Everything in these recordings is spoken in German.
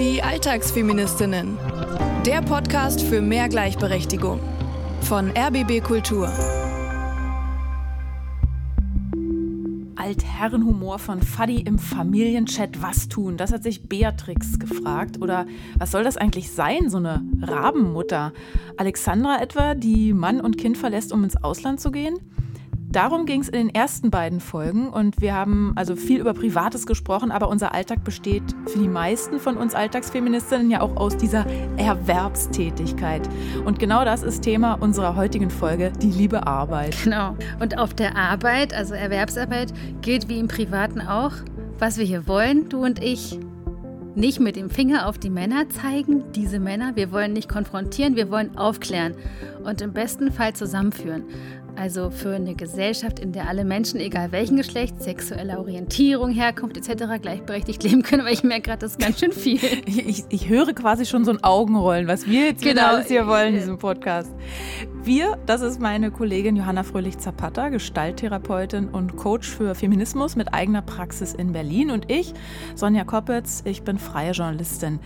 Die Alltagsfeministinnen. Der Podcast für mehr Gleichberechtigung. Von RBB Kultur. Altherrenhumor von Fadi im Familienchat. Was tun? Das hat sich Beatrix gefragt. Oder was soll das eigentlich sein, so eine Rabenmutter? Alexandra etwa, die Mann und Kind verlässt, um ins Ausland zu gehen? Darum ging es in den ersten beiden Folgen und wir haben also viel über Privates gesprochen, aber unser Alltag besteht für die meisten von uns Alltagsfeministinnen ja auch aus dieser Erwerbstätigkeit. Und genau das ist Thema unserer heutigen Folge, die liebe Arbeit. Genau. Und auf der Arbeit, also Erwerbsarbeit, gilt wie im Privaten auch, was wir hier wollen, du und ich, nicht mit dem Finger auf die Männer zeigen, diese Männer. Wir wollen nicht konfrontieren, wir wollen aufklären und im besten Fall zusammenführen. Also für eine Gesellschaft, in der alle Menschen, egal welchen Geschlecht, sexuelle Orientierung, Herkunft etc. gleichberechtigt leben können. Aber ich merke gerade, das ist ganz schön viel. Ich, ich, ich, höre quasi schon so ein Augenrollen, was wir jetzt genau. alles hier wollen in diesem Podcast. Wir, das ist meine Kollegin Johanna Fröhlich-Zapata, Gestalttherapeutin und Coach für Feminismus mit eigener Praxis in Berlin. Und ich, Sonja Koppitz, ich bin freie Journalistin.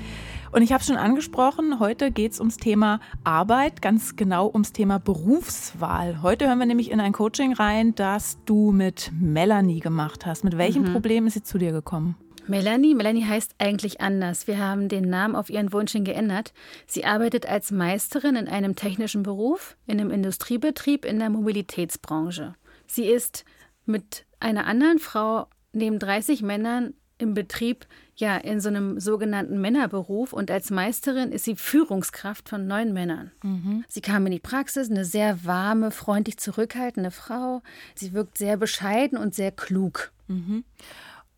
Und ich habe schon angesprochen, heute geht es ums Thema Arbeit, ganz genau ums Thema Berufswahl. Heute hören wir nämlich in ein Coaching rein, das du mit Melanie gemacht hast. Mit welchem mhm. Problem ist sie zu dir gekommen? Melanie, Melanie heißt eigentlich anders. Wir haben den Namen auf ihren Wunsch hin geändert. Sie arbeitet als Meisterin in einem technischen Beruf, in einem Industriebetrieb in der Mobilitätsbranche. Sie ist mit einer anderen Frau neben 30 Männern im Betrieb ja in so einem sogenannten Männerberuf und als Meisterin ist sie Führungskraft von neun Männern. Mhm. Sie kam in die Praxis, eine sehr warme, freundlich zurückhaltende Frau. Sie wirkt sehr bescheiden und sehr klug. Mhm.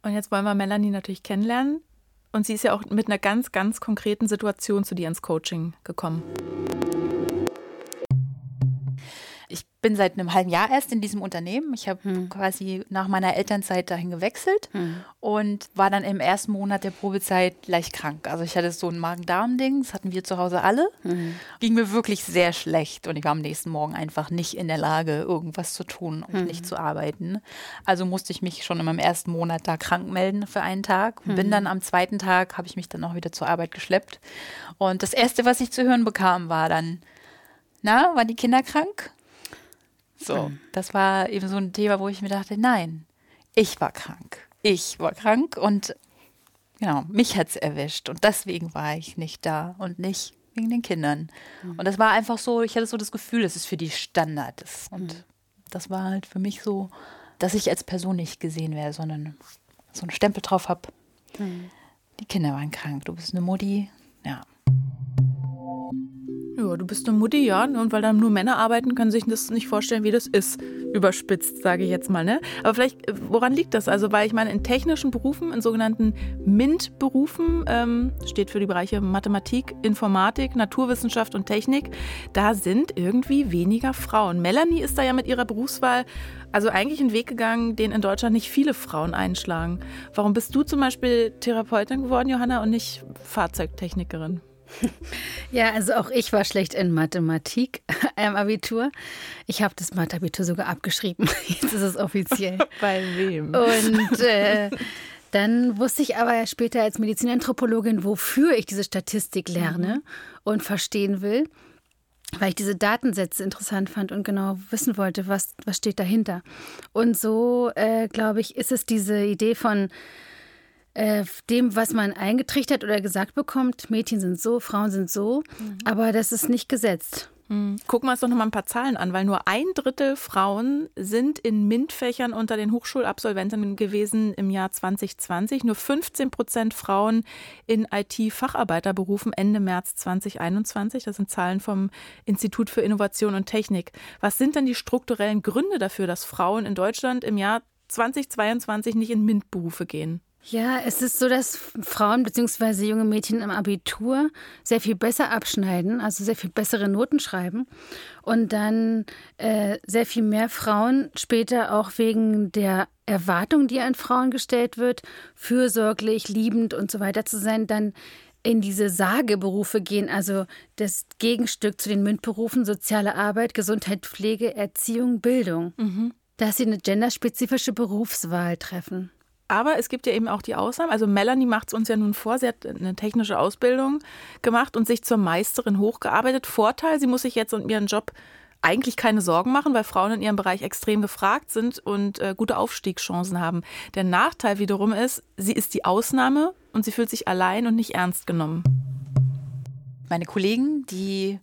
Und jetzt wollen wir Melanie natürlich kennenlernen. Und sie ist ja auch mit einer ganz, ganz konkreten Situation zu dir ins Coaching gekommen bin seit einem halben Jahr erst in diesem Unternehmen. Ich habe hm. quasi nach meiner Elternzeit dahin gewechselt hm. und war dann im ersten Monat der Probezeit leicht krank. Also ich hatte so ein Magen-Darm-Ding, das hatten wir zu Hause alle. Hm. Ging mir wirklich sehr schlecht und ich war am nächsten Morgen einfach nicht in der Lage, irgendwas zu tun und hm. nicht zu arbeiten. Also musste ich mich schon in meinem ersten Monat da krank melden für einen Tag. Und bin hm. dann am zweiten Tag, habe ich mich dann auch wieder zur Arbeit geschleppt. Und das Erste, was ich zu hören bekam, war dann, na, waren die Kinder krank? So, mhm. das war eben so ein Thema, wo ich mir dachte, nein, ich war krank. Ich war krank und genau, mich hat es erwischt und deswegen war ich nicht da und nicht wegen den Kindern. Mhm. Und das war einfach so, ich hatte so das Gefühl, dass es für die Standard ist. Und mhm. das war halt für mich so, dass ich als Person nicht gesehen wäre, sondern so einen Stempel drauf habe. Mhm. Die Kinder waren krank, du bist eine Mutti. Ja, du bist eine Mutti, ja. Und weil da nur Männer arbeiten, können sich das nicht vorstellen, wie das ist. Überspitzt, sage ich jetzt mal. Ne? Aber vielleicht, äh, woran liegt das? Also, weil ich meine, in technischen Berufen, in sogenannten MINT-Berufen, ähm, steht für die Bereiche Mathematik, Informatik, Naturwissenschaft und Technik, da sind irgendwie weniger Frauen. Melanie ist da ja mit ihrer Berufswahl also eigentlich einen Weg gegangen, den in Deutschland nicht viele Frauen einschlagen. Warum bist du zum Beispiel Therapeutin geworden, Johanna, und nicht Fahrzeugtechnikerin? Ja, also auch ich war schlecht in Mathematik im Abitur. Ich habe das Matheabitur sogar abgeschrieben. Jetzt ist es offiziell. Bei wem? Und äh, dann wusste ich aber später als Medizinanthropologin, wofür ich diese Statistik lerne mhm. und verstehen will, weil ich diese Datensätze interessant fand und genau wissen wollte, was, was steht dahinter. Und so, äh, glaube ich, ist es diese Idee von äh, dem, was man eingetrichtert oder gesagt bekommt, Mädchen sind so, Frauen sind so, mhm. aber das ist nicht gesetzt. Mhm. Gucken wir uns doch noch mal ein paar Zahlen an, weil nur ein Drittel Frauen sind in MINT-Fächern unter den Hochschulabsolventen gewesen im Jahr 2020. Nur 15 Prozent Frauen in IT-Facharbeiterberufen Ende März 2021. Das sind Zahlen vom Institut für Innovation und Technik. Was sind denn die strukturellen Gründe dafür, dass Frauen in Deutschland im Jahr 2022 nicht in MINT-Berufe gehen? Ja, es ist so, dass Frauen bzw. junge Mädchen im Abitur sehr viel besser abschneiden, also sehr viel bessere Noten schreiben und dann äh, sehr viel mehr Frauen später auch wegen der Erwartung, die an Frauen gestellt wird, fürsorglich, liebend und so weiter zu sein, dann in diese Sageberufe gehen, also das Gegenstück zu den MINT-Berufen soziale Arbeit, Gesundheit, Pflege, Erziehung, Bildung. Mhm. Dass sie eine genderspezifische Berufswahl treffen. Aber es gibt ja eben auch die Ausnahmen. Also Melanie macht es uns ja nun vor. Sie hat eine technische Ausbildung gemacht und sich zur Meisterin hochgearbeitet. Vorteil, sie muss sich jetzt um ihren Job eigentlich keine Sorgen machen, weil Frauen in ihrem Bereich extrem gefragt sind und äh, gute Aufstiegschancen haben. Der Nachteil wiederum ist, sie ist die Ausnahme und sie fühlt sich allein und nicht ernst genommen. Meine Kollegen, die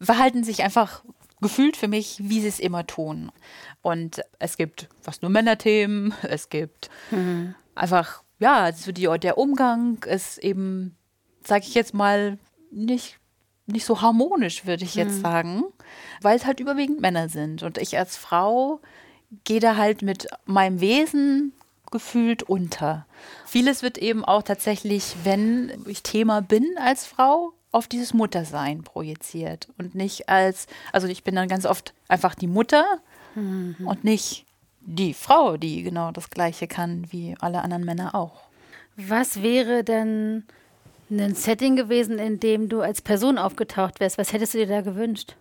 verhalten sich einfach gefühlt für mich, wie sie es immer tun. Und es gibt fast nur Männerthemen, es gibt mhm. einfach, ja, so die, der Umgang ist eben, sage ich jetzt mal, nicht, nicht so harmonisch, würde ich jetzt mhm. sagen, weil es halt überwiegend Männer sind. Und ich als Frau gehe da halt mit meinem Wesen gefühlt unter. Vieles wird eben auch tatsächlich, wenn ich Thema bin als Frau, auf dieses Muttersein projiziert und nicht als, also ich bin dann ganz oft einfach die Mutter mhm. und nicht die Frau, die genau das Gleiche kann wie alle anderen Männer auch. Was wäre denn ein Setting gewesen, in dem du als Person aufgetaucht wärst? Was hättest du dir da gewünscht?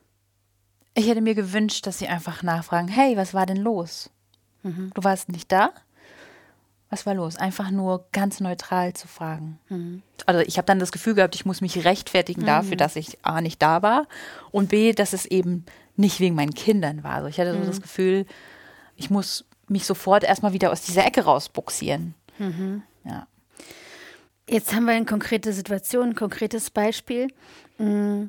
Ich hätte mir gewünscht, dass sie einfach nachfragen, hey, was war denn los? Mhm. Du warst nicht da? Was war los? Einfach nur ganz neutral zu fragen. Mhm. Also ich habe dann das Gefühl gehabt, ich muss mich rechtfertigen mhm. dafür, dass ich A nicht da war und B, dass es eben nicht wegen meinen Kindern war. Also ich hatte so das mhm. Gefühl, ich muss mich sofort erstmal wieder aus dieser Ecke rausbuxieren. Mhm. Ja. Jetzt haben wir eine konkrete Situation, ein konkretes Beispiel. Mm.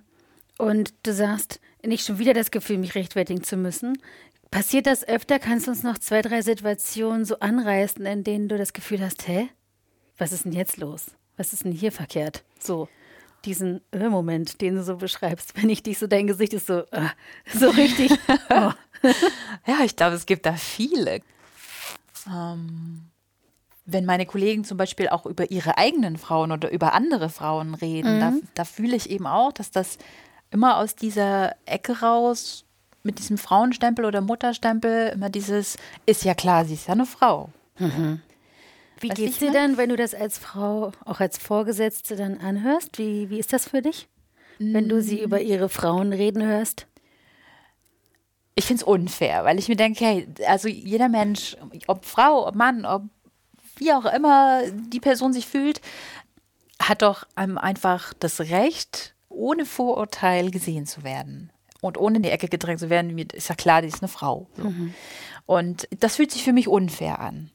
Und du sagst, nicht schon wieder das Gefühl, mich rechtfertigen zu müssen. Passiert das öfter? Kannst du uns noch zwei, drei Situationen so anreißen, in denen du das Gefühl hast, hä? Was ist denn jetzt los? Was ist denn hier verkehrt? So, diesen äh, Moment, den du so beschreibst, wenn ich dich so, dein Gesicht ist so, äh, so richtig. Oh. ja, ich glaube, es gibt da viele. Ähm, wenn meine Kollegen zum Beispiel auch über ihre eigenen Frauen oder über andere Frauen reden, mhm. da, da fühle ich eben auch, dass das immer aus dieser Ecke raus mit diesem Frauenstempel oder Mutterstempel immer dieses, ist ja klar, sie ist ja eine Frau. Mhm. Wie geht es dir dann, wenn du das als Frau, auch als Vorgesetzte dann anhörst? Wie, wie ist das für dich, wenn du sie mm. über ihre Frauen reden hörst? Ich finde es unfair, weil ich mir denke, hey, also jeder Mensch, ob Frau, ob Mann, ob wie auch immer die Person sich fühlt, hat doch einfach das Recht, ohne Vorurteil gesehen zu werden und ohne in die Ecke gedrängt zu werden, ist ja klar, die ist eine Frau. So. Mhm. Und das fühlt sich für mich unfair an.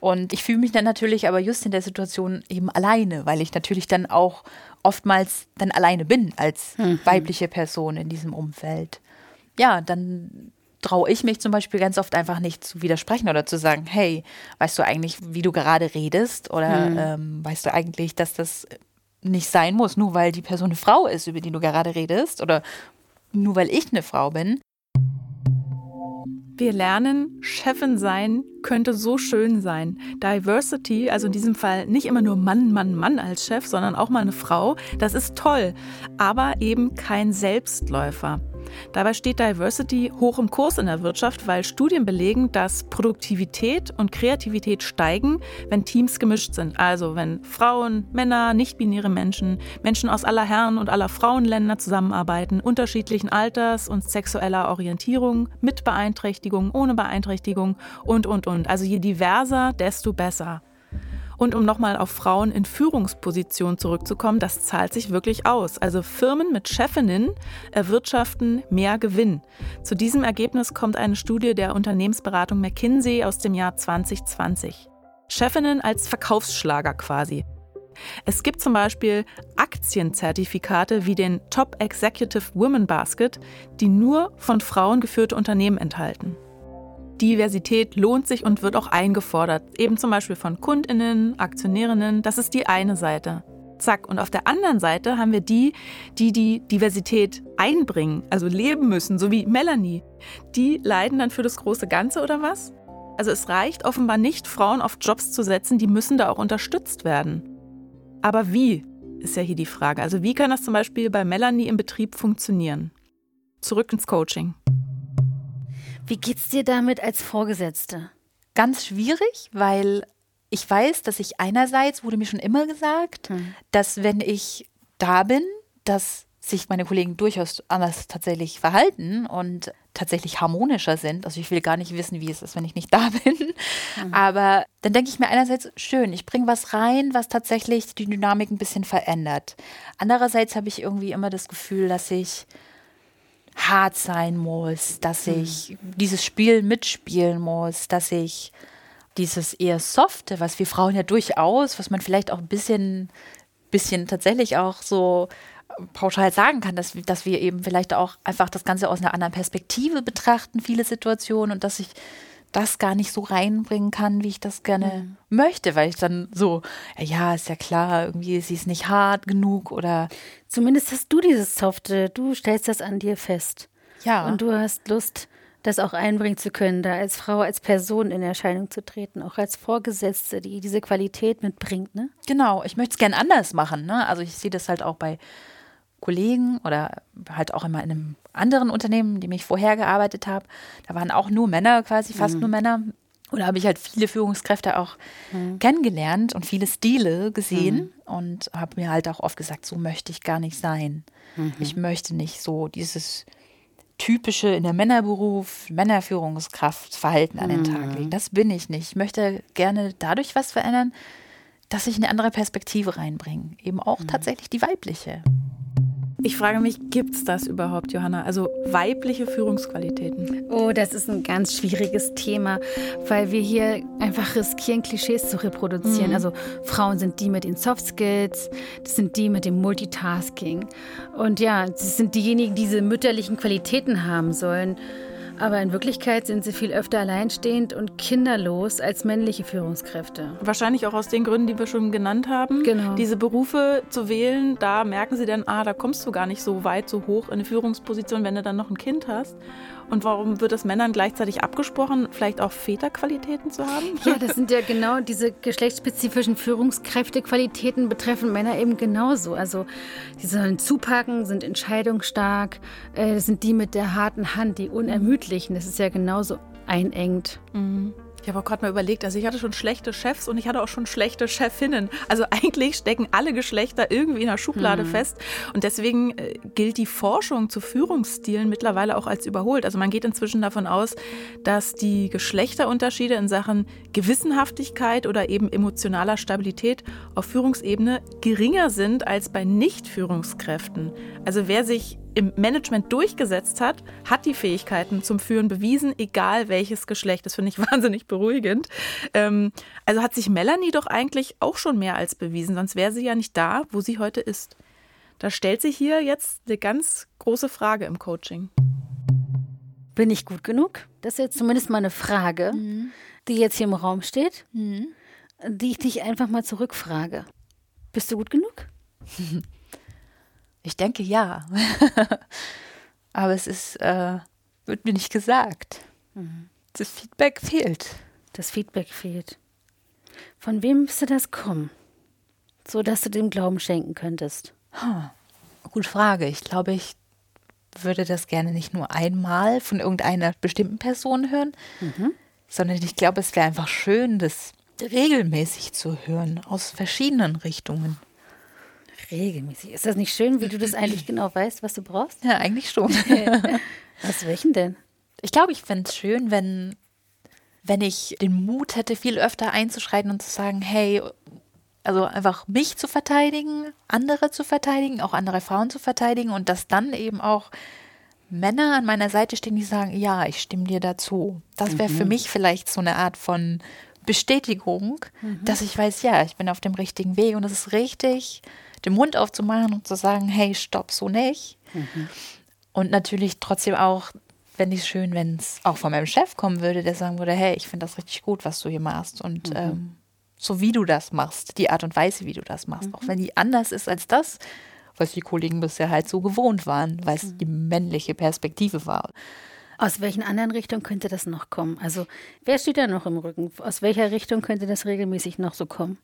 Und ich fühle mich dann natürlich aber just in der Situation eben alleine, weil ich natürlich dann auch oftmals dann alleine bin als mhm. weibliche Person in diesem Umfeld. Ja, dann traue ich mich zum Beispiel ganz oft einfach nicht zu widersprechen oder zu sagen, hey, weißt du eigentlich, wie du gerade redest? Oder mhm. ähm, weißt du eigentlich, dass das nicht sein muss, nur weil die Person eine Frau ist, über die du gerade redest? Oder nur weil ich eine Frau bin. Wir lernen, Chefin sein könnte so schön sein. Diversity, also in diesem Fall nicht immer nur Mann, Mann, Mann als Chef, sondern auch mal eine Frau, das ist toll, aber eben kein Selbstläufer. Dabei steht Diversity hoch im Kurs in der Wirtschaft, weil Studien belegen, dass Produktivität und Kreativität steigen, wenn Teams gemischt sind. Also wenn Frauen, Männer, nicht-binäre Menschen, Menschen aus aller Herren und aller Frauenländer zusammenarbeiten, unterschiedlichen Alters und sexueller Orientierung, mit Beeinträchtigung, ohne Beeinträchtigung und, und, und. Also je diverser, desto besser. Und um nochmal auf Frauen in Führungspositionen zurückzukommen, das zahlt sich wirklich aus. Also Firmen mit Chefinnen erwirtschaften mehr Gewinn. Zu diesem Ergebnis kommt eine Studie der Unternehmensberatung McKinsey aus dem Jahr 2020. Chefinnen als Verkaufsschlager quasi. Es gibt zum Beispiel Aktienzertifikate wie den Top Executive Women Basket, die nur von Frauen geführte Unternehmen enthalten. Diversität lohnt sich und wird auch eingefordert, eben zum Beispiel von Kundinnen, Aktionärinnen. Das ist die eine Seite. Zack. Und auf der anderen Seite haben wir die, die die Diversität einbringen, also leben müssen, so wie Melanie. Die leiden dann für das große Ganze oder was? Also es reicht offenbar nicht, Frauen auf Jobs zu setzen, die müssen da auch unterstützt werden. Aber wie, ist ja hier die Frage. Also wie kann das zum Beispiel bei Melanie im Betrieb funktionieren? Zurück ins Coaching. Wie geht's dir damit als Vorgesetzte? Ganz schwierig, weil ich weiß, dass ich einerseits, wurde mir schon immer gesagt, hm. dass wenn ich da bin, dass sich meine Kollegen durchaus anders tatsächlich verhalten und tatsächlich harmonischer sind. Also ich will gar nicht wissen, wie es ist, wenn ich nicht da bin. Mhm. Aber dann denke ich mir einerseits, schön, ich bringe was rein, was tatsächlich die Dynamik ein bisschen verändert. Andererseits habe ich irgendwie immer das Gefühl, dass ich hart sein muss, dass mhm. ich dieses Spiel mitspielen muss, dass ich dieses eher softe, was wir Frauen ja durchaus, was man vielleicht auch ein bisschen, bisschen tatsächlich auch so pauschal sagen kann, dass, dass wir eben vielleicht auch einfach das Ganze aus einer anderen Perspektive betrachten, viele Situationen und dass ich das gar nicht so reinbringen kann, wie ich das gerne mhm. möchte, weil ich dann so, ja, ist ja klar, irgendwie sie ist nicht hart genug oder. Zumindest hast du dieses Softe, du stellst das an dir fest. Ja. Und du hast Lust, das auch einbringen zu können, da als Frau, als Person in Erscheinung zu treten, auch als Vorgesetzte, die diese Qualität mitbringt, ne? Genau, ich möchte es gern anders machen, ne? Also ich sehe das halt auch bei Kollegen oder halt auch immer in einem anderen Unternehmen, in dem ich vorher gearbeitet habe. Da waren auch nur Männer, quasi fast mhm. nur Männer. Und da habe ich halt viele Führungskräfte auch mhm. kennengelernt und viele Stile gesehen mhm. und habe mir halt auch oft gesagt, so möchte ich gar nicht sein. Mhm. Ich möchte nicht so dieses typische in der Männerberuf, Männerführungskraftverhalten an den Tag mhm. legen. Das bin ich nicht. Ich möchte gerne dadurch was verändern, dass ich eine andere Perspektive reinbringe. Eben auch mhm. tatsächlich die weibliche. Ich frage mich, gibt es das überhaupt, Johanna? Also weibliche Führungsqualitäten? Oh, das ist ein ganz schwieriges Thema, weil wir hier einfach riskieren, Klischees zu reproduzieren. Mhm. Also Frauen sind die mit den Soft Skills, das sind die mit dem Multitasking. Und ja, sie sind diejenigen, die diese mütterlichen Qualitäten haben sollen. Aber in Wirklichkeit sind sie viel öfter alleinstehend und kinderlos als männliche Führungskräfte. Wahrscheinlich auch aus den Gründen, die wir schon genannt haben. Genau. Diese Berufe zu wählen, da merken sie dann, ah, da kommst du gar nicht so weit, so hoch in eine Führungsposition, wenn du dann noch ein Kind hast. Und warum wird es Männern gleichzeitig abgesprochen, vielleicht auch Väterqualitäten zu haben? Ja, das sind ja genau diese geschlechtsspezifischen Führungskräftequalitäten betreffen Männer eben genauso. Also die sollen zupacken, sind entscheidungsstark, äh, sind die mit der harten Hand, die unermüdlichen. Das ist ja genauso einengt. Mhm. Ich habe auch gerade mal überlegt, also ich hatte schon schlechte Chefs und ich hatte auch schon schlechte Chefinnen. Also eigentlich stecken alle Geschlechter irgendwie in der Schublade mhm. fest. Und deswegen äh, gilt die Forschung zu Führungsstilen mittlerweile auch als überholt. Also man geht inzwischen davon aus, dass die Geschlechterunterschiede in Sachen Gewissenhaftigkeit oder eben emotionaler Stabilität auf Führungsebene geringer sind als bei Nicht-Führungskräften. Also wer sich im Management durchgesetzt hat, hat die Fähigkeiten zum Führen bewiesen, egal welches Geschlecht. Das finde ich wahnsinnig beruhigend. Ähm, also hat sich Melanie doch eigentlich auch schon mehr als bewiesen, sonst wäre sie ja nicht da, wo sie heute ist. Da stellt sich hier jetzt eine ganz große Frage im Coaching. Bin ich gut genug? Das ist jetzt zumindest mal eine Frage, mhm. die jetzt hier im Raum steht, mhm. die ich dich einfach mal zurückfrage. Bist du gut genug? Ich denke ja. Aber es ist, äh, wird mir nicht gesagt. Mhm. Das Feedback fehlt. Das Feedback fehlt. Von wem müsste das kommen? So dass du dem Glauben schenken könntest. Huh. Gute Frage. Ich glaube, ich würde das gerne nicht nur einmal von irgendeiner bestimmten Person hören, mhm. sondern ich glaube, es wäre einfach schön, das regelmäßig zu hören, aus verschiedenen Richtungen. Regelmäßig. Ist das nicht schön, wie du das eigentlich genau weißt, was du brauchst? Ja, eigentlich schon. was welchen denn? Ich glaube, ich fände es schön, wenn, wenn ich den Mut hätte, viel öfter einzuschreiten und zu sagen, hey, also einfach mich zu verteidigen, andere zu verteidigen, auch andere Frauen zu verteidigen und dass dann eben auch Männer an meiner Seite stehen, die sagen, ja, ich stimme dir dazu. Das wäre mhm. für mich vielleicht so eine Art von Bestätigung, mhm. dass ich weiß, ja, ich bin auf dem richtigen Weg und es ist richtig den Mund aufzumachen und zu sagen, hey, stopp, so nicht. Mhm. Und natürlich trotzdem auch, fände ich es schön, wenn es auch von meinem Chef kommen würde, der sagen würde, hey, ich finde das richtig gut, was du hier machst. Und mhm. ähm, so wie du das machst, die Art und Weise, wie du das machst, mhm. auch wenn die anders ist als das, was die Kollegen bisher halt so gewohnt waren, weil es mhm. die männliche Perspektive war. Aus welchen anderen Richtungen könnte das noch kommen? Also, wer steht da noch im Rücken? Aus welcher Richtung könnte das regelmäßig noch so kommen?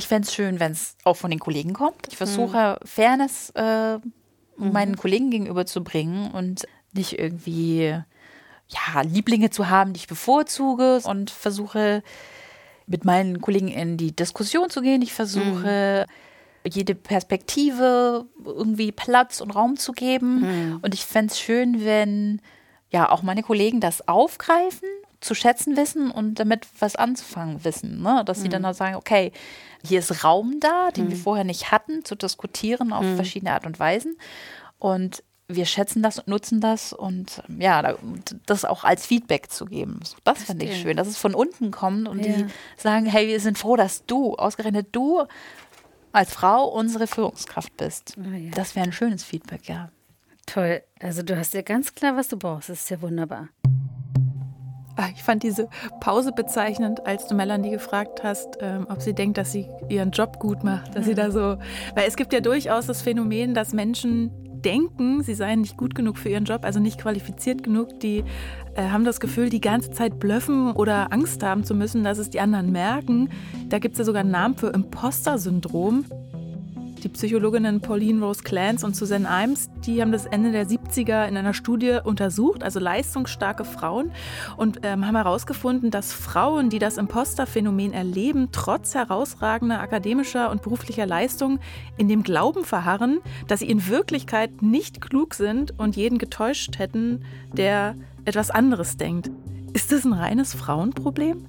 Ich fände es schön, wenn es auch von den Kollegen kommt. Ich versuche mhm. Fairness äh, mhm. meinen Kollegen gegenüber zu bringen und nicht irgendwie ja, Lieblinge zu haben, die ich bevorzuge und versuche mit meinen Kollegen in die Diskussion zu gehen. Ich versuche jede Perspektive irgendwie Platz und Raum zu geben. Mhm. Und ich fände es schön, wenn ja auch meine Kollegen das aufgreifen, zu schätzen wissen und damit was anzufangen wissen. Ne? Dass mhm. sie dann auch sagen, okay, hier ist Raum da, den mhm. wir vorher nicht hatten, zu diskutieren auf mhm. verschiedene Art und Weisen. Und wir schätzen das und nutzen das und ähm, ja, das auch als Feedback zu geben. Das finde ich schön, dass es von unten kommt und ja. die sagen, hey, wir sind froh, dass du, ausgerechnet du, als Frau unsere Führungskraft bist. Oh ja. Das wäre ein schönes Feedback, ja. Toll. Also du hast ja ganz klar, was du brauchst. Das ist ja wunderbar. Ah, ich fand diese Pause bezeichnend, als du Melanie gefragt hast, ähm, ob sie denkt, dass sie ihren Job gut macht, dass sie da so, weil es gibt ja durchaus das Phänomen, dass Menschen denken, sie seien nicht gut genug für ihren Job, also nicht qualifiziert genug, die äh, haben das Gefühl, die ganze Zeit blöffen oder Angst haben zu müssen, dass es die anderen merken. Da gibt es ja sogar einen Namen für Imposter-Syndrom. Die Psychologinnen Pauline Rose Clance und Susanne Imes, die haben das Ende der 70er in einer Studie untersucht, also leistungsstarke Frauen, und ähm, haben herausgefunden, dass Frauen, die das Imposter-Phänomen erleben, trotz herausragender akademischer und beruflicher Leistung in dem Glauben verharren, dass sie in Wirklichkeit nicht klug sind und jeden getäuscht hätten, der etwas anderes denkt. Ist das ein reines Frauenproblem?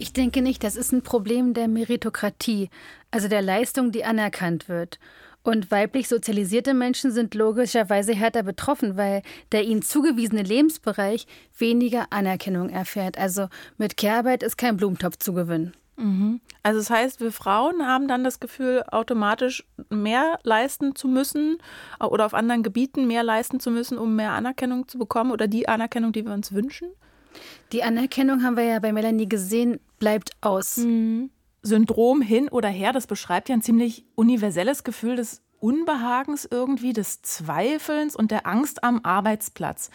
Ich denke nicht, das ist ein Problem der Meritokratie, also der Leistung, die anerkannt wird. Und weiblich sozialisierte Menschen sind logischerweise härter betroffen, weil der ihnen zugewiesene Lebensbereich weniger Anerkennung erfährt. Also mit Kehrarbeit ist kein Blumentopf zu gewinnen. Mhm. Also das heißt, wir Frauen haben dann das Gefühl, automatisch mehr leisten zu müssen oder auf anderen Gebieten mehr leisten zu müssen, um mehr Anerkennung zu bekommen oder die Anerkennung, die wir uns wünschen? Die Anerkennung haben wir ja bei Melanie gesehen, bleibt aus. Mhm. Syndrom hin oder her, das beschreibt ja ein ziemlich universelles Gefühl des Unbehagens irgendwie, des Zweifelns und der Angst am Arbeitsplatz.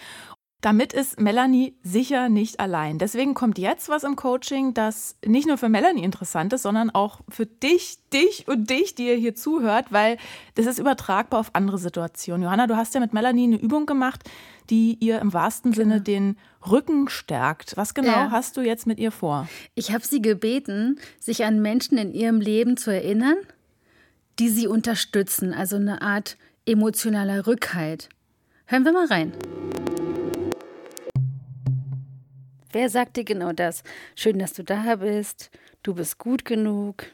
Damit ist Melanie sicher nicht allein. Deswegen kommt jetzt was im Coaching, das nicht nur für Melanie interessant ist, sondern auch für dich, dich und dich, die ihr hier zuhört, weil das ist übertragbar auf andere Situationen. Johanna, du hast ja mit Melanie eine Übung gemacht, die ihr im wahrsten genau. Sinne den Rücken stärkt. Was genau ja. hast du jetzt mit ihr vor? Ich habe sie gebeten, sich an Menschen in ihrem Leben zu erinnern, die sie unterstützen, also eine Art emotionaler Rückhalt. Hören wir mal rein. Wer sagt dir genau das? Schön, dass du da bist. Du bist gut genug.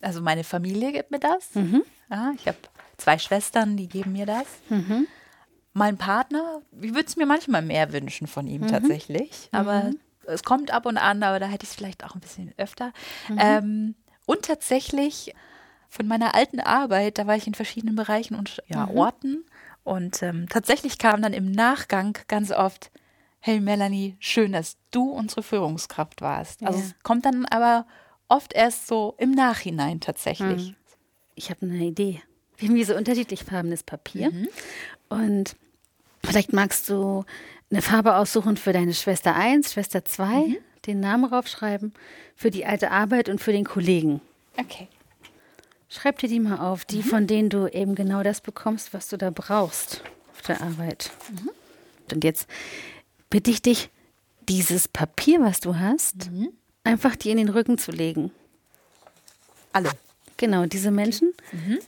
Also meine Familie gibt mir das. Mhm. Ja, ich habe zwei Schwestern, die geben mir das. Mhm. Mein Partner, ich würde es mir manchmal mehr wünschen von ihm mhm. tatsächlich. Aber mhm. es kommt ab und an, aber da hätte ich es vielleicht auch ein bisschen öfter. Mhm. Ähm, und tatsächlich von meiner alten Arbeit, da war ich in verschiedenen Bereichen und ja, mhm. Orten. Und ähm, tatsächlich kam dann im Nachgang ganz oft, hey Melanie, schön, dass du unsere Führungskraft warst. Also ja. es kommt dann aber oft erst so im Nachhinein tatsächlich. Hm. Ich habe eine Idee. Wir haben hier so unterschiedlich farbenes Papier. Mhm. Und vielleicht magst du eine Farbe aussuchen für deine Schwester 1, Schwester 2, mhm. den Namen raufschreiben, für die alte Arbeit und für den Kollegen. Okay. Schreib dir die mal auf, die, mhm. von denen du eben genau das bekommst, was du da brauchst auf der Arbeit. Mhm. Und jetzt bitte ich dich, dieses Papier, was du hast, mhm. einfach dir in den Rücken zu legen. Alle. Genau, diese Menschen, mhm.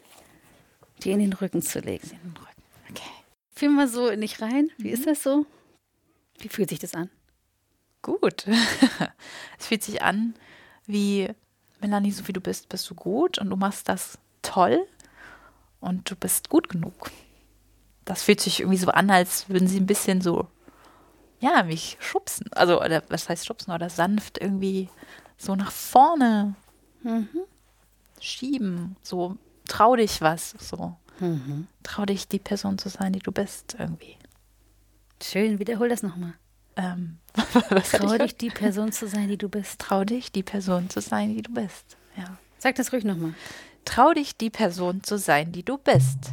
dir in den Rücken zu legen. In den Rücken. Okay. Fühl mal so in dich rein. Wie mhm. ist das so? Wie fühlt sich das an? Gut. es fühlt sich an wie, Melanie, so wie du bist, bist du gut und du machst das toll und du bist gut genug. Das fühlt sich irgendwie so an, als würden sie ein bisschen so ja, mich schubsen. Also, oder was heißt schubsen? Oder sanft irgendwie so nach vorne mhm. schieben. So, trau dich was. So. Mhm. Trau dich, die Person zu sein, die du bist, irgendwie. Schön, wiederhol das nochmal. Ähm, trau dich, die Person zu sein, die du bist. Trau dich, die Person zu sein, die du bist. Ja. Sag das ruhig nochmal. Trau dich, die Person zu sein, die du bist.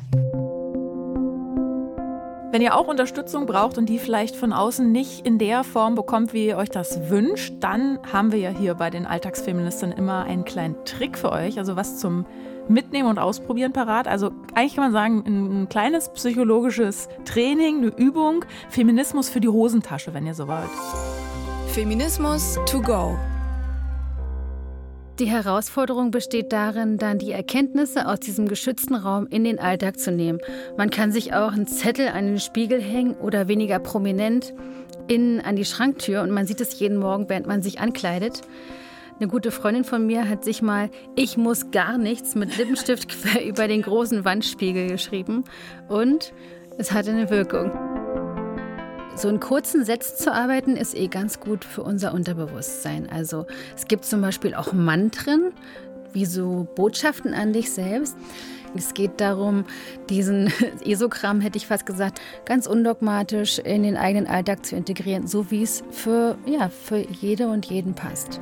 Wenn ihr auch Unterstützung braucht und die vielleicht von außen nicht in der Form bekommt, wie ihr euch das wünscht, dann haben wir ja hier bei den Alltagsfeministinnen immer einen kleinen Trick für euch, also was zum Mitnehmen und Ausprobieren parat. Also eigentlich kann man sagen, ein kleines psychologisches Training, eine Übung, Feminismus für die Hosentasche, wenn ihr so wollt. Feminismus to go. Die Herausforderung besteht darin, dann die Erkenntnisse aus diesem geschützten Raum in den Alltag zu nehmen. Man kann sich auch einen Zettel an den Spiegel hängen oder weniger prominent innen an die Schranktür und man sieht es jeden Morgen, während man sich ankleidet. Eine gute Freundin von mir hat sich mal Ich muss gar nichts mit Lippenstift quer über den großen Wandspiegel geschrieben und es hatte eine Wirkung. So in kurzen Sätzen zu arbeiten ist eh ganz gut für unser Unterbewusstsein. Also es gibt zum Beispiel auch Mantren, wie so Botschaften an dich selbst. Es geht darum, diesen Esogramm, hätte ich fast gesagt, ganz undogmatisch in den eigenen Alltag zu integrieren, so wie es für, ja, für jede und jeden passt.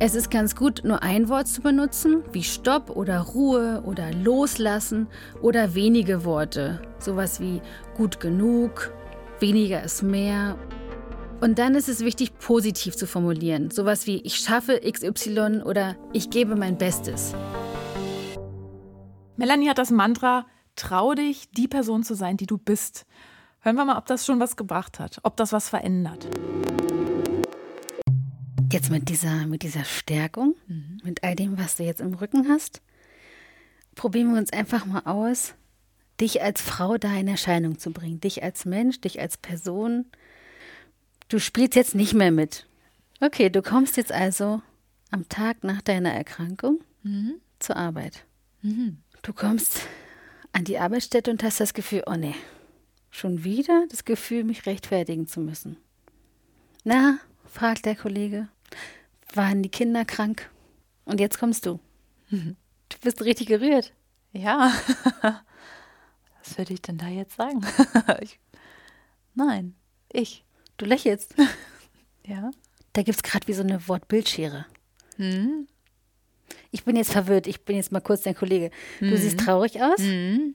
Es ist ganz gut, nur ein Wort zu benutzen, wie Stopp oder Ruhe oder Loslassen oder wenige Worte, sowas wie gut genug, weniger ist mehr. Und dann ist es wichtig, positiv zu formulieren, sowas wie ich schaffe XY oder ich gebe mein Bestes. Melanie hat das Mantra, trau dich, die Person zu sein, die du bist. Hören wir mal, ob das schon was gebracht hat, ob das was verändert. Jetzt mit dieser, mit dieser Stärkung, mhm. mit all dem, was du jetzt im Rücken hast, probieren wir uns einfach mal aus, dich als Frau da in Erscheinung zu bringen. Dich als Mensch, dich als Person. Du spielst jetzt nicht mehr mit. Okay, du kommst jetzt also am Tag nach deiner Erkrankung mhm. zur Arbeit. Mhm. Du kommst an die Arbeitsstätte und hast das Gefühl, oh nee, schon wieder das Gefühl, mich rechtfertigen zu müssen. Na, fragt der Kollege, waren die Kinder krank? Und jetzt kommst du. Mhm. Du bist richtig gerührt. Ja. Was würde ich denn da jetzt sagen? ich, nein, ich. Du lächelst. ja. Da gibt es gerade wie so eine Wortbildschere. Mhm. Ich bin jetzt verwirrt. Ich bin jetzt mal kurz dein Kollege. Du mhm. siehst traurig aus. Mhm.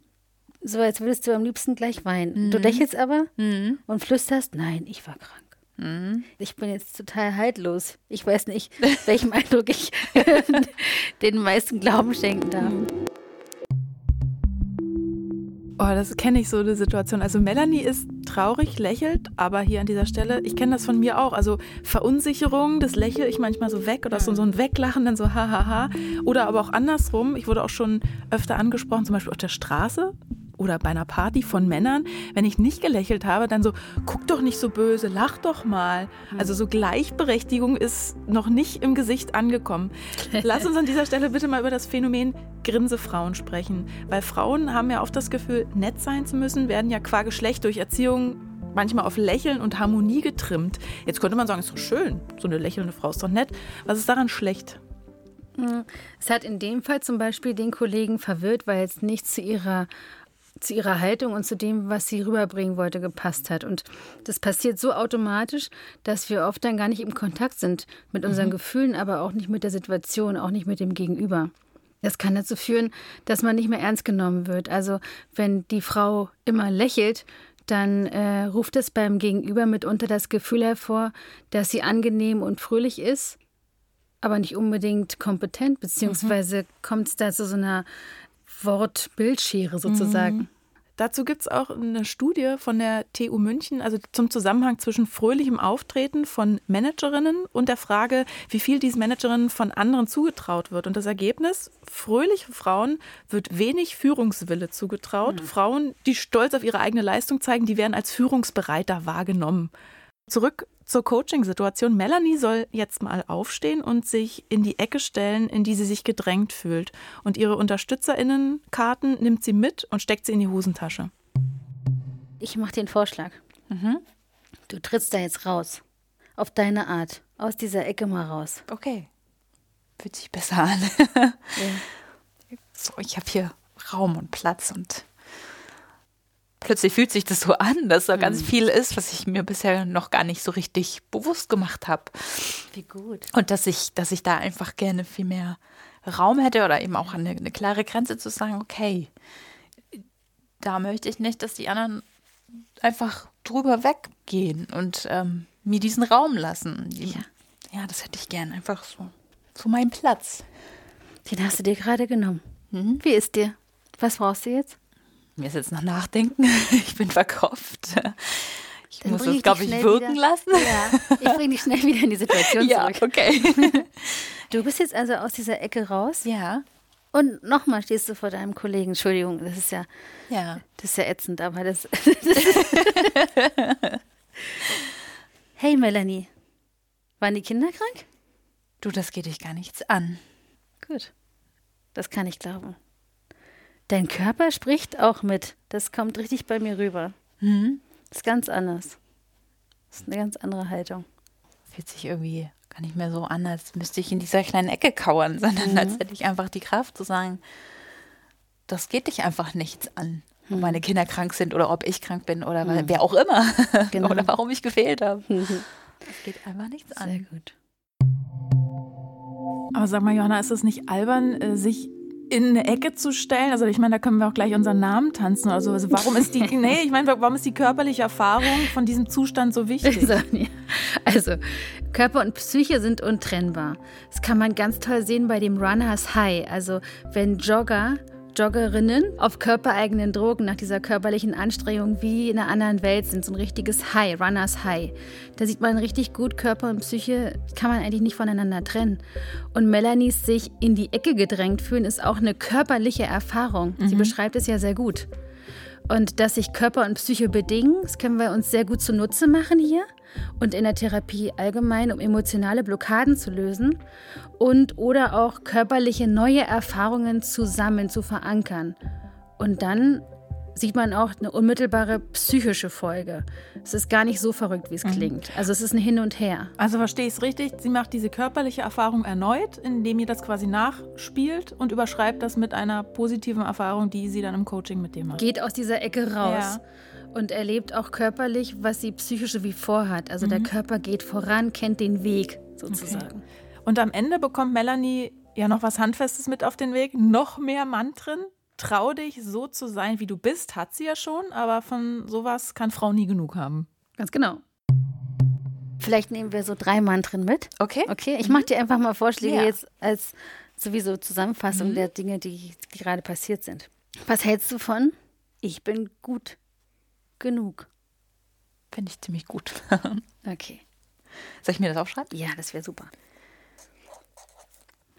So, als würdest du am liebsten gleich weinen. Du mhm. lächelst aber mhm. und flüsterst, nein, ich war krank. Mhm. Ich bin jetzt total haltlos. Ich weiß nicht, welchem Eindruck ich den meisten Glauben schenken darf. Oh, das kenne ich so, die Situation. Also Melanie ist traurig, lächelt, aber hier an dieser Stelle, ich kenne das von mir auch. Also Verunsicherung, das lächle ich manchmal so weg oder so, so ein Weglachen, dann so hahaha. Oder aber auch andersrum. Ich wurde auch schon öfter angesprochen, zum Beispiel auf der Straße oder bei einer Party von Männern, wenn ich nicht gelächelt habe, dann so, guck doch nicht so böse, lach doch mal. Also so Gleichberechtigung ist noch nicht im Gesicht angekommen. Lass uns an dieser Stelle bitte mal über das Phänomen Grinsefrauen sprechen, weil Frauen haben ja oft das Gefühl, nett sein zu müssen, werden ja qua Geschlecht durch Erziehung manchmal auf Lächeln und Harmonie getrimmt. Jetzt könnte man sagen, ist doch schön, so eine lächelnde Frau ist doch nett. Was ist daran schlecht? Hm, es hat in dem Fall zum Beispiel den Kollegen verwirrt, weil es nicht zu ihrer zu ihrer Haltung und zu dem, was sie rüberbringen wollte, gepasst hat. Und das passiert so automatisch, dass wir oft dann gar nicht im Kontakt sind mit unseren mhm. Gefühlen, aber auch nicht mit der Situation, auch nicht mit dem Gegenüber. Das kann dazu führen, dass man nicht mehr ernst genommen wird. Also wenn die Frau immer lächelt, dann äh, ruft es beim Gegenüber mitunter das Gefühl hervor, dass sie angenehm und fröhlich ist, aber nicht unbedingt kompetent, beziehungsweise mhm. kommt es da zu so einer Wortbildschere sozusagen. Mhm. Dazu gibt es auch eine Studie von der TU München, also zum Zusammenhang zwischen fröhlichem Auftreten von Managerinnen und der Frage, wie viel diesen Managerinnen von anderen zugetraut wird. Und das Ergebnis, fröhliche Frauen wird wenig Führungswille zugetraut. Mhm. Frauen, die stolz auf ihre eigene Leistung zeigen, die werden als führungsbereiter wahrgenommen. Zurück zur Coaching-Situation. Melanie soll jetzt mal aufstehen und sich in die Ecke stellen, in die sie sich gedrängt fühlt. Und ihre UnterstützerInnenkarten nimmt sie mit und steckt sie in die Hosentasche. Ich mache den Vorschlag. Mhm. Du trittst da jetzt raus. Auf deine Art. Aus dieser Ecke mal raus. Okay. Fühlt sich besser an. ja. So, ich habe hier Raum und Platz und plötzlich fühlt sich das so an, dass da mhm. ganz viel ist, was ich mir bisher noch gar nicht so richtig bewusst gemacht habe. Wie gut. Und dass ich, dass ich da einfach gerne viel mehr Raum hätte oder eben auch eine, eine klare Grenze zu sagen, okay, da möchte ich nicht, dass die anderen einfach drüber weggehen und ähm, mir diesen Raum lassen. Ja. ja, das hätte ich gern einfach so. So mein Platz. Den hast du dir gerade genommen. Mhm. Wie ist dir? Was brauchst du jetzt? Mir ist jetzt noch nachdenken. Ich bin verkopft. Ich Dann muss das, glaube ich, wirken wieder, lassen. Ja, ich bringe dich schnell wieder in die Situation ja, zurück. okay. Du bist jetzt also aus dieser Ecke raus? Ja. Und nochmal stehst du vor deinem Kollegen. Entschuldigung, das ist ja, Ja. das ist ja ätzend, aber das. hey Melanie, waren die Kinder krank? Du, das geht dich gar nichts an. Gut, das kann ich glauben. Dein Körper spricht auch mit. Das kommt richtig bei mir rüber. Hm? Das ist ganz anders. Das ist eine ganz andere Haltung. Fühlt sich irgendwie gar nicht mehr so an, als müsste ich in dieser kleinen Ecke kauern, sondern als hätte ich einfach die Kraft zu sagen, das geht dich einfach nichts an. Ob meine Kinder krank sind oder ob ich krank bin oder weil- wer auch immer. Genau. oder warum ich gefehlt habe. Das geht einfach nichts Sehr an. gut. Aber sag mal, Johanna, ist es nicht albern, äh, sich in eine Ecke zu stellen? Also ich meine, da können wir auch gleich unseren Namen tanzen oder so. Also warum ist die, nee, ich meine, warum ist die körperliche Erfahrung von diesem Zustand so wichtig? Sonja. Also, Körper und Psyche sind untrennbar. Das kann man ganz toll sehen bei dem Runners High. Also, wenn Jogger, Joggerinnen auf körpereigenen Drogen nach dieser körperlichen Anstrengung wie in einer anderen Welt sind, so ein richtiges High, Runners High. Da sieht man richtig gut, Körper und Psyche kann man eigentlich nicht voneinander trennen. Und Melanies sich in die Ecke gedrängt fühlen, ist auch eine körperliche Erfahrung. Sie beschreibt es ja sehr gut. Und dass sich Körper und Psyche bedingen, das können wir uns sehr gut zunutze machen hier und in der Therapie allgemein, um emotionale Blockaden zu lösen und oder auch körperliche neue Erfahrungen zusammen zu verankern. Und dann sieht man auch eine unmittelbare psychische Folge. Es ist gar nicht so verrückt, wie es klingt. Also es ist ein Hin und Her. Also verstehe ich es richtig? Sie macht diese körperliche Erfahrung erneut, indem ihr das quasi nachspielt und überschreibt das mit einer positiven Erfahrung, die sie dann im Coaching mit dem hat. Geht aus dieser Ecke raus. Ja. Und erlebt auch körperlich, was sie psychisch wie vorhat. Also der Körper geht voran, kennt den Weg sozusagen. Und am Ende bekommt Melanie ja noch was Handfestes mit auf den Weg, noch mehr Mantren. Trau dich, so zu sein, wie du bist, hat sie ja schon, aber von sowas kann Frau nie genug haben. Ganz genau. Vielleicht nehmen wir so drei Mantren mit. Okay. Okay, ich mache dir einfach mal Vorschläge Ja. jetzt als sowieso Zusammenfassung der Dinge, die, die gerade passiert sind. Was hältst du von? Ich bin gut genug. Finde ich ziemlich gut. Okay. Soll ich mir das aufschreiben? Ja, das wäre super.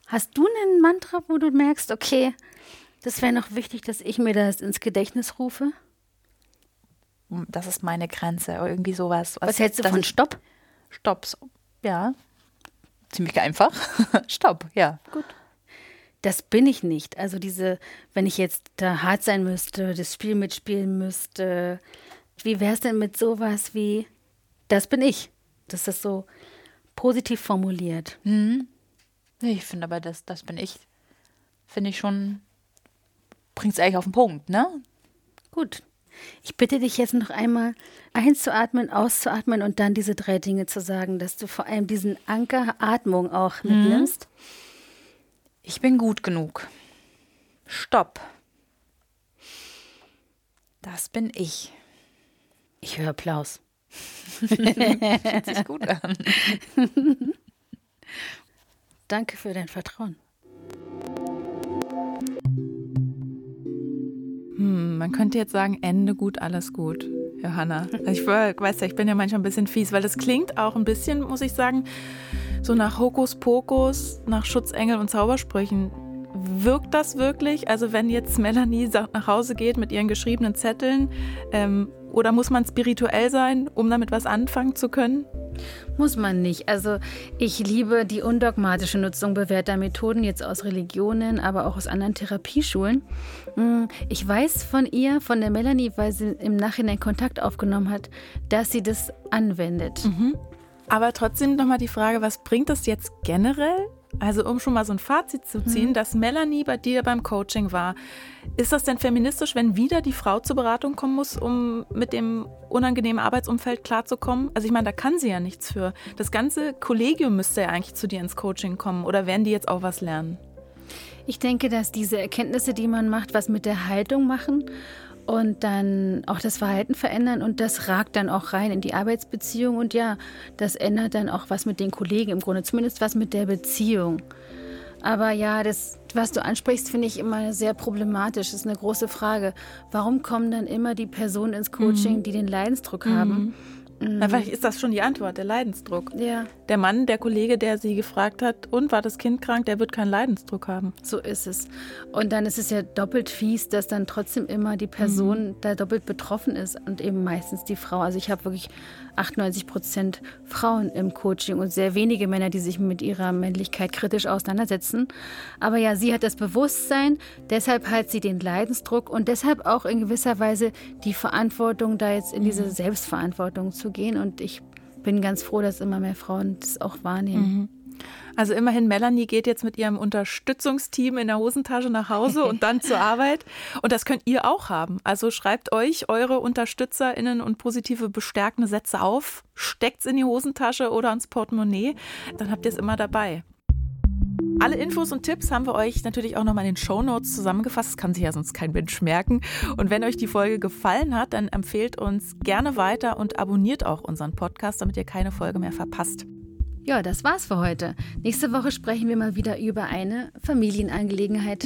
Hast du einen Mantra, wo du merkst, okay, das wäre noch wichtig, dass ich mir das ins Gedächtnis rufe? Das ist meine Grenze. oder Irgendwie sowas. Was hältst du von Stopp? Stopp. so. Ja. Ziemlich einfach. Stopp, ja. Das bin ich nicht. Also diese, wenn ich jetzt da hart sein müsste, das Spiel mitspielen müsste, wie wäre es denn mit sowas wie, das bin ich? Das ist so positiv formuliert. Nee, Ich finde aber, das, das bin ich. Finde ich schon. Bringt es eigentlich auf den Punkt, ne? Gut. Ich bitte dich jetzt noch einmal einzuatmen, auszuatmen und dann diese drei Dinge zu sagen, dass du vor allem diesen Anker Atmung auch mitnimmst. Ich bin gut genug. Stopp. Das bin ich. Ich höre Applaus. Fühlt sich gut an. Danke für dein Vertrauen. Hm, man könnte jetzt sagen, Ende gut, alles gut, Johanna. Ich weiß ja, ich bin ja manchmal ein bisschen fies, weil das klingt auch ein bisschen, muss ich sagen, so nach Hokuspokus, nach Schutzengel und Zaubersprüchen. Wirkt das wirklich? Also wenn jetzt Melanie nach Hause geht mit ihren geschriebenen Zetteln, ähm, oder muss man spirituell sein, um damit was anfangen zu können? Muss man nicht. Also ich liebe die undogmatische Nutzung bewährter Methoden jetzt aus Religionen, aber auch aus anderen Therapieschulen. Mm, Ich weiß von ihr, von der Melanie, weil sie im Nachhinein Kontakt aufgenommen hat, dass sie das anwendet. Aber trotzdem nochmal die Frage, was bringt das jetzt generell? Also um schon mal so ein Fazit zu ziehen, dass Melanie bei dir beim Coaching war. Ist das denn feministisch, wenn wieder die Frau zur Beratung kommen muss, um mit dem unangenehmen Arbeitsumfeld klarzukommen? Also ich meine, da kann sie ja nichts für. Das ganze Kollegium müsste ja eigentlich zu dir ins Coaching kommen. Oder werden die jetzt auch was lernen? Ich denke, dass diese Erkenntnisse, die man macht, was mit der Haltung machen und dann auch das Verhalten verändern und das ragt dann auch rein in die Arbeitsbeziehung und ja, das ändert dann auch was mit den Kollegen im Grunde, zumindest was mit der Beziehung. Aber ja, das, was du ansprichst, finde ich immer sehr problematisch. Das ist eine große Frage. Warum kommen dann immer die Personen ins Coaching, die den Leidensdruck haben? Na, vielleicht ist das schon die Antwort, der Leidensdruck. Ja. Der Mann, der Kollege, der sie gefragt hat, und war das Kind krank, der wird keinen Leidensdruck haben. So ist es. Und dann ist es ja doppelt fies, dass dann trotzdem immer die Person mhm. da doppelt betroffen ist und eben meistens die Frau. Also ich habe wirklich 98 Prozent Frauen im Coaching und sehr wenige Männer, die sich mit ihrer Männlichkeit kritisch auseinandersetzen. Aber ja, sie hat das Bewusstsein, deshalb hat sie den Leidensdruck und deshalb auch in gewisser Weise die Verantwortung, da jetzt in diese mhm. Selbstverantwortung zu gehen. Und ich bin ganz froh, dass immer mehr Frauen das auch wahrnehmen. Mhm. Also immerhin, Melanie geht jetzt mit ihrem Unterstützungsteam in der Hosentasche nach Hause und dann zur Arbeit. Und das könnt ihr auch haben. Also schreibt euch eure UnterstützerInnen und positive bestärkende Sätze auf, steckt es in die Hosentasche oder ins Portemonnaie. Dann habt ihr es immer dabei. Alle Infos und Tipps haben wir euch natürlich auch nochmal in den Show Notes zusammengefasst. Das kann sich ja sonst kein Mensch merken. Und wenn euch die Folge gefallen hat, dann empfehlt uns gerne weiter und abonniert auch unseren Podcast, damit ihr keine Folge mehr verpasst. Ja, das war's für heute. Nächste Woche sprechen wir mal wieder über eine Familienangelegenheit.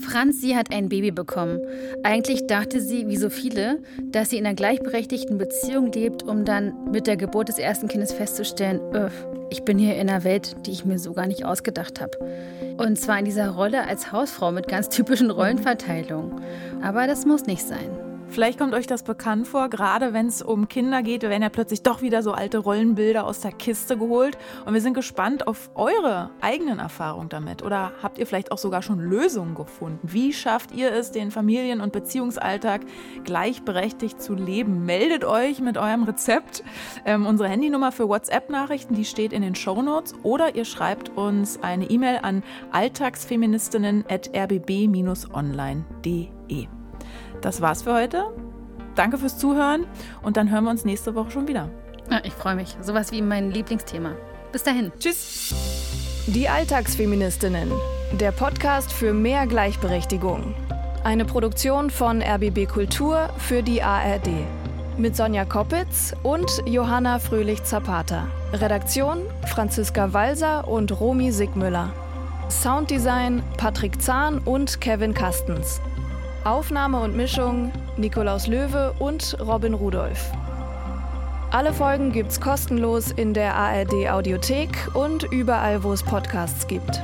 Franzi hat ein Baby bekommen. Eigentlich dachte sie, wie so viele, dass sie in einer gleichberechtigten Beziehung lebt, um dann mit der Geburt des ersten Kindes festzustellen, öff, ich bin hier in einer Welt, die ich mir so gar nicht ausgedacht habe. Und zwar in dieser Rolle als Hausfrau mit ganz typischen Rollenverteilungen. Aber das muss nicht sein. Vielleicht kommt euch das bekannt vor, gerade wenn es um Kinder geht, werden ja plötzlich doch wieder so alte Rollenbilder aus der Kiste geholt. Und wir sind gespannt auf eure eigenen Erfahrungen damit. Oder habt ihr vielleicht auch sogar schon Lösungen gefunden? Wie schafft ihr es, den Familien- und Beziehungsalltag gleichberechtigt zu leben? Meldet euch mit eurem Rezept. Ähm, unsere Handynummer für WhatsApp-Nachrichten, die steht in den Show Notes. Oder ihr schreibt uns eine E-Mail an alltagsfeministinnen.rbb-online.de. Das war's für heute. Danke fürs Zuhören und dann hören wir uns nächste Woche schon wieder. Ja, ich freue mich. Sowas wie mein Lieblingsthema. Bis dahin. Tschüss. Die Alltagsfeministinnen. Der Podcast für mehr Gleichberechtigung. Eine Produktion von RBB Kultur für die ARD. Mit Sonja Koppitz und Johanna Fröhlich-Zapata. Redaktion Franziska Walser und Romy Sigmüller. Sounddesign Patrick Zahn und Kevin Kastens. Aufnahme und Mischung Nikolaus Löwe und Robin Rudolph. Alle Folgen gibt's kostenlos in der ARD Audiothek und überall, wo es Podcasts gibt.